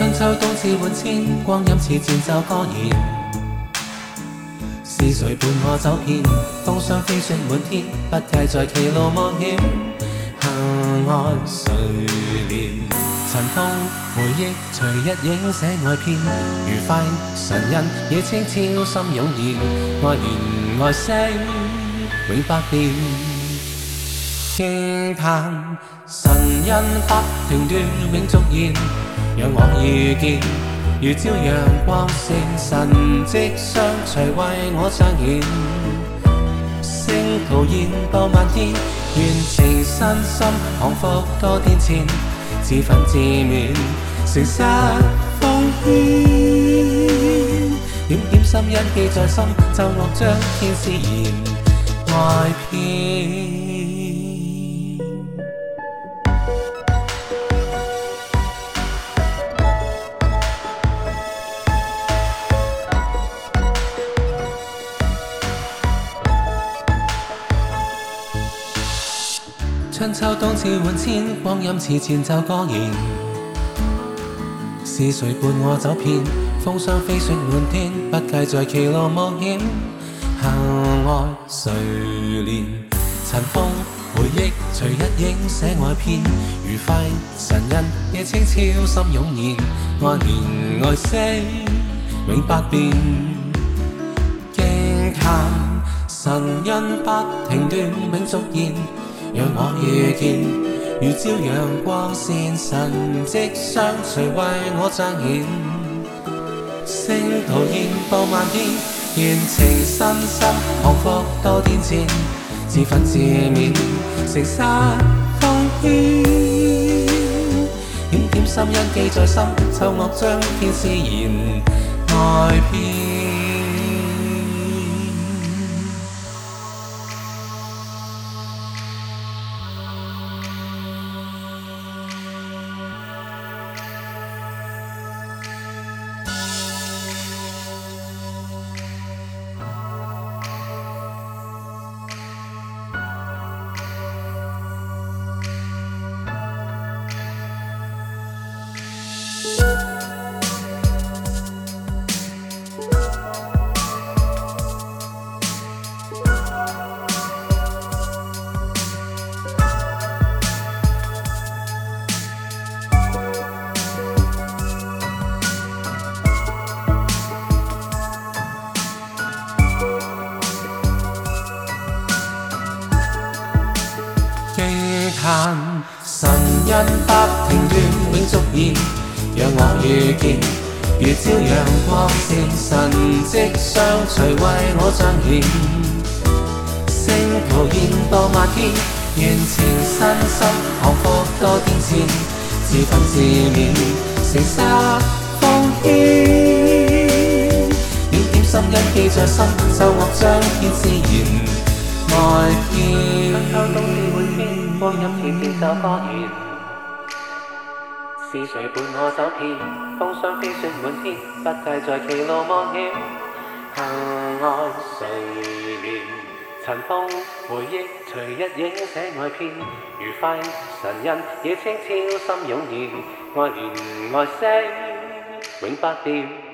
春秋冬至換遷，光陰似箭就過然。是誰伴我走遍風霜飛雪滿天，不計在歧路冒險，幸安睡眠。塵封回憶隨一影寫外篇，愉快神印野清超心湧現，愛言愛聲永不變。驚嘆神恩不斷斷，永續現。让我遇见，如朝阳光，线，神迹相随为我彰显。星途现爆满天，愿情深心，幸福多天前，自奋自勉，诚实奉献。点点心恩记在心，就乐将天使言爱篇。春秋冬至换千，光阴似箭走江沿。是谁伴我走遍风霜飞雪满天？不计在岐路冒险，下爱谁怜？尘封回忆随一影写爱篇，愉快神印夜清悄心涌现。爱年爱惜永不变，惊叹神印不停断永续现。让我遇见，如朝阳光线，神迹相随，为我彰显。星途烟播漫天，愿情深深，幸福多天边。自罚自勉，成山奉献。点点心恩记在心，奏恶将天丝言外遍。嘆神恩不停轉，永續現，讓我遇見如朝陽光線，神跡相隨為我彰顯。星途現當漫天，完全身心降服多天線，自憤自勉，誠實奉獻。點點心恩記在心，就獲彰顯自然愛見。光阴似箭，韶华年。是谁伴我走遍？风霜飞雪满天，不计在岐路忘险。恨爱谁怜？尘封回忆，随一影写爱篇。如快神印，夜青悄心涌现。爱恋爱声，永不变。